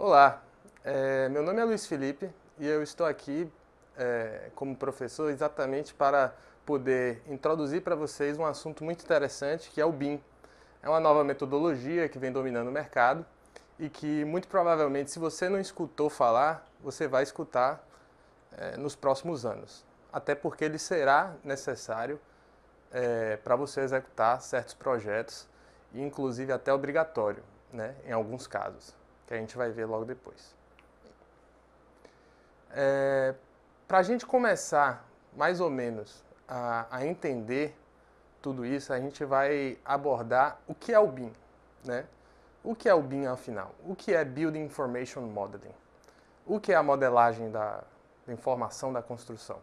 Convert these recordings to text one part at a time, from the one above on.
Olá, é, meu nome é Luiz Felipe e eu estou aqui é, como professor exatamente para poder introduzir para vocês um assunto muito interessante que é o BIM. É uma nova metodologia que vem dominando o mercado e que muito provavelmente, se você não escutou falar, você vai escutar é, nos próximos anos. Até porque ele será necessário é, para você executar certos projetos, inclusive até obrigatório, né, em alguns casos, que a gente vai ver logo depois. É, para a gente começar, mais ou menos, a, a, entender tudo isso, a gente vai abordar o que é o BIM. Né? O que é o BIM, afinal? O que é Building Information Modeling? O que é a modelagem da, da informação da construção?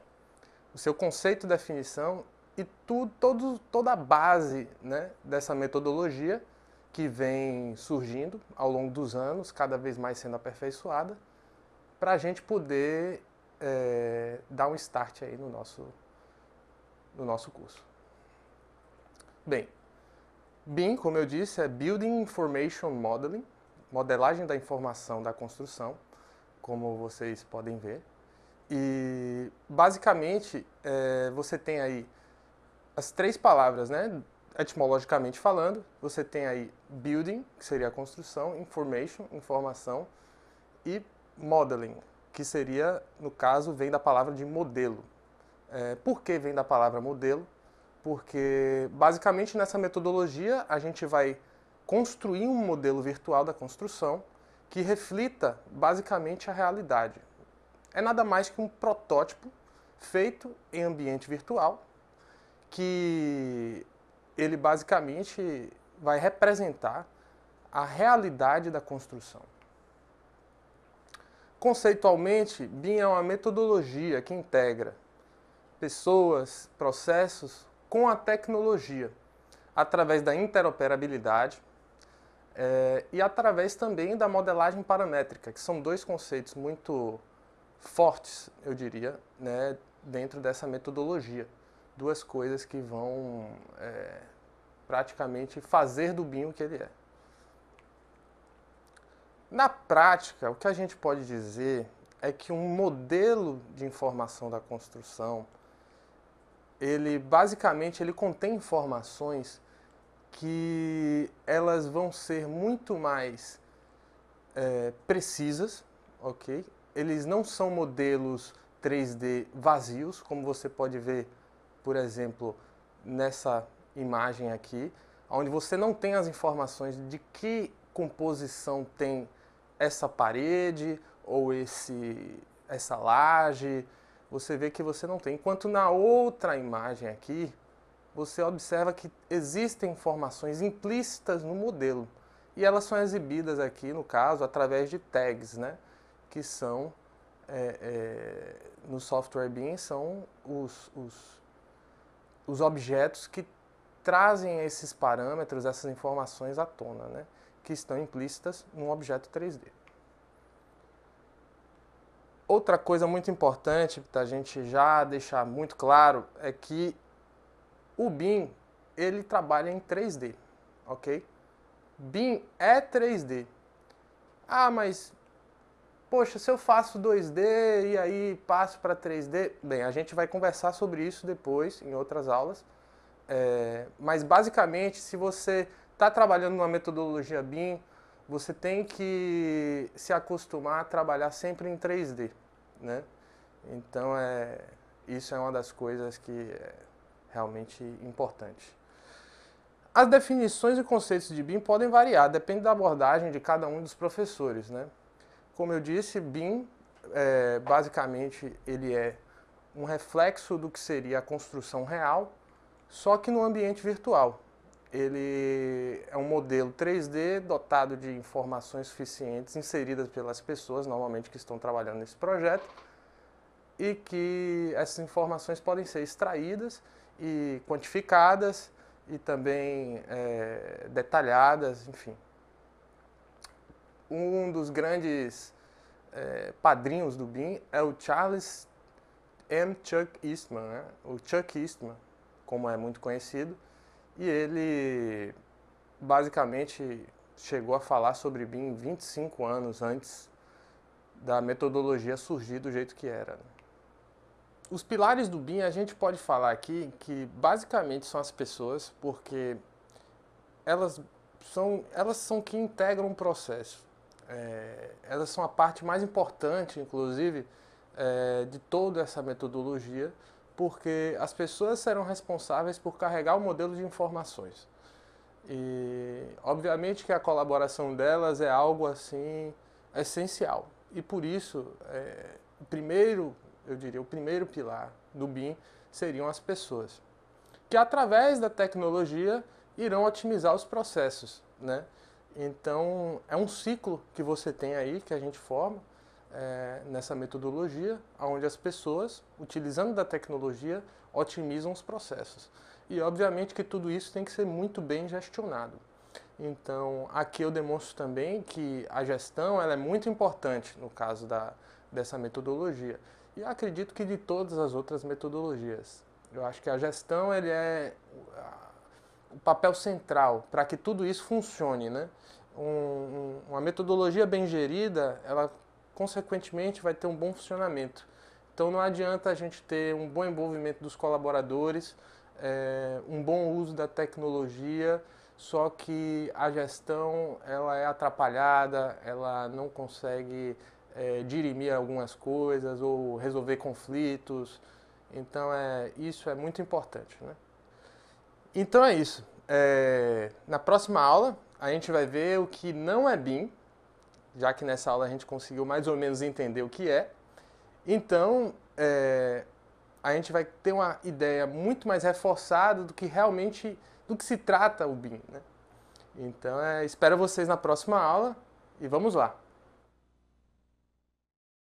O seu conceito, definição e tudo, todo, toda a base né, dessa metodologia que vem surgindo ao longo dos anos, cada vez mais sendo aperfeiçoada, para a gente poder é, dar um start aí no nosso, no nosso curso. Bem, BIM, como eu disse, é Building Information Modeling, modelagem da informação da construção, como vocês podem ver. E basicamente é, você tem aí as três palavras, né? Etimologicamente falando, você tem aí building, que seria a construção, information, informação, e modeling, que seria, no caso, vem da palavra de modelo. É, por que vem da palavra modelo? Porque, basicamente, nessa metodologia, a gente vai construir um modelo virtual da construção que reflita, basicamente, a realidade. É nada mais que um protótipo feito em ambiente virtual que ele basicamente vai representar a realidade da construção. Conceitualmente, BIM é uma metodologia que integra pessoas, processos com a tecnologia, através da interoperabilidade é, e através também da modelagem paramétrica, que são dois conceitos muito fortes, eu diria, né, dentro dessa metodologia duas coisas que vão é, praticamente fazer do BIM o que ele é. Na prática, o que a gente pode dizer é que um modelo de informação da construção, ele basicamente ele contém informações que elas vão ser muito mais é, precisas, ok? Eles não são modelos 3D vazios, como você pode ver por exemplo, nessa imagem aqui, onde você não tem as informações de que composição tem essa parede ou esse, essa laje, você vê que você não tem. Enquanto na outra imagem aqui, você observa que existem informações implícitas no modelo. E elas são exibidas aqui, no caso, através de tags, né? que são, é, é, no software BIM, são os, os os objetos que trazem esses parâmetros, essas informações à tona, né? que estão implícitas num objeto 3D. Outra coisa muito importante para a gente já deixar muito claro é que o BIM ele trabalha em 3D, ok? BIM é 3D. Ah, mas poxa, se eu faço 2D e aí passo para 3D, bem, a gente vai conversar sobre isso depois em outras aulas. É, mas basicamente, se você está trabalhando numa metodologia BIM, você tem que se acostumar a trabalhar sempre em 3D, né? Então é isso é uma das coisas que é realmente importante. As definições e conceitos de BIM podem variar, depende da abordagem de cada um dos professores, né? Como eu disse, BIM, é, basicamente, ele é um reflexo do que seria a construção real, só que no ambiente virtual. Ele é um modelo 3D dotado de informações suficientes inseridas pelas pessoas, normalmente que estão trabalhando nesse projeto, e que essas informações podem ser extraídas e quantificadas e também é, detalhadas, enfim um dos grandes é, padrinhos do BIM é o Charles M. Chuck Eastman, né? o Chuck Eastman, como é muito conhecido, e ele basicamente chegou a falar sobre BIM 25 anos antes da metodologia surgir do jeito que era. Os pilares do BIM a gente pode falar aqui que basicamente são as pessoas, porque elas são, elas são que integram o processo. É, elas são a parte mais importante, inclusive, é, de toda essa metodologia, porque as pessoas serão responsáveis por carregar o modelo de informações. E, obviamente, que a colaboração delas é algo assim essencial. E por isso, é, o primeiro, eu diria, o primeiro pilar do BIM seriam as pessoas, que através da tecnologia irão otimizar os processos, né? Então, é um ciclo que você tem aí, que a gente forma é, nessa metodologia, onde as pessoas, utilizando da tecnologia, otimizam os processos. E, obviamente, que tudo isso tem que ser muito bem gestionado. Então, aqui eu demonstro também que a gestão ela é muito importante no caso da, dessa metodologia. E acredito que de todas as outras metodologias. Eu acho que a gestão ele é o papel central para que tudo isso funcione, né? Um, uma metodologia bem gerida, ela consequentemente vai ter um bom funcionamento. Então não adianta a gente ter um bom envolvimento dos colaboradores, é, um bom uso da tecnologia, só que a gestão ela é atrapalhada, ela não consegue é, dirimir algumas coisas ou resolver conflitos. Então é isso é muito importante, né? Então é isso. É, na próxima aula, a gente vai ver o que não é BIM, já que nessa aula a gente conseguiu mais ou menos entender o que é. Então, é, a gente vai ter uma ideia muito mais reforçada do que realmente, do que se trata o BIM. Né? Então, é, espero vocês na próxima aula e vamos lá.